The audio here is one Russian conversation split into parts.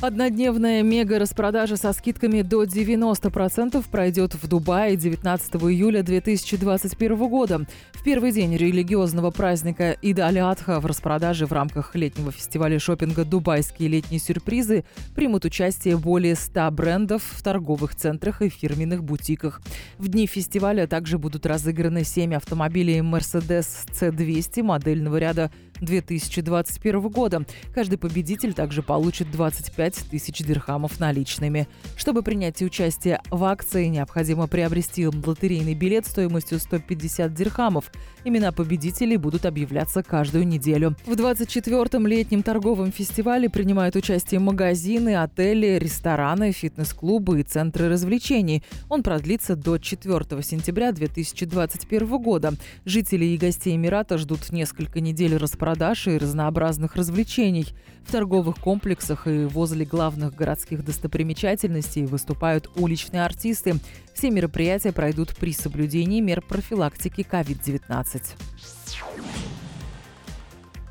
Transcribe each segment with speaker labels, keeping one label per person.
Speaker 1: Однодневная мега-распродажа со скидками до 90% пройдет в Дубае 19 июля 2021 года. В первый день религиозного праздника Ида Аль-Адха в распродаже в рамках летнего фестиваля шопинга «Дубайские летние сюрпризы» примут участие более 100 брендов в торговых центрах и фирменных бутиках. В дни фестиваля также будут разыграны 7 автомобилей Mercedes C200 модельного ряда 2021 года. Каждый победитель также получит 25 тысяч дирхамов наличными. Чтобы принять участие в акции, необходимо приобрести лотерейный билет стоимостью 150 дирхамов. Имена победителей будут объявляться каждую неделю. В 24-м летнем торговом фестивале принимают участие магазины, отели, рестораны, фитнес-клубы и центры развлечений. Он продлится до 4 сентября 2021 года. Жители и гостей Эмирата ждут несколько недель распродажи продаж и разнообразных развлечений. В торговых комплексах и возле главных городских достопримечательностей выступают уличные артисты. Все мероприятия пройдут при соблюдении мер профилактики COVID-19.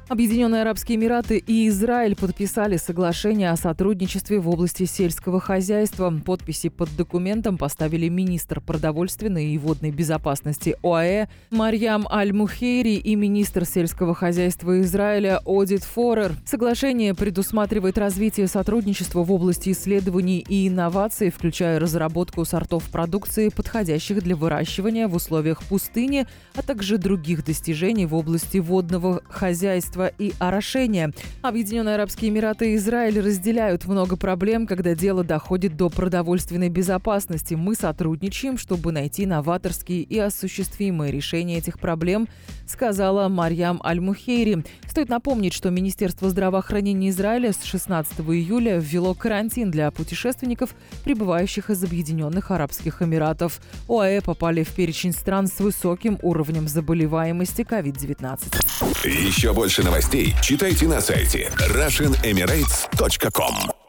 Speaker 1: Объединенные Арабские Эмираты и Израиль подписали соглашение о сотрудничестве в области сельского хозяйства. Подписи под документом поставили министр продовольственной и водной безопасности ОАЭ Марьям Аль-Мухейри и министр сельского хозяйства Израиля Одит Форер. Соглашение предусматривает развитие сотрудничества в области исследований и инноваций, включая разработку сортов продукции, подходящих для выращивания в условиях пустыни, а также других достижений в области водного хозяйства строительства и орошения. Объединенные Арабские Эмираты и Израиль разделяют много проблем, когда дело доходит до продовольственной безопасности. Мы сотрудничаем, чтобы найти новаторские и осуществимые решения этих проблем, сказала Марьям Аль-Мухейри. Стоит напомнить, что Министерство здравоохранения Израиля с 16 июля ввело карантин для путешественников, прибывающих из Объединенных Арабских Эмиратов. ОАЭ попали в перечень стран с высоким уровнем заболеваемости COVID-19.
Speaker 2: Еще больше новостей читайте на сайте RussianEmirates.com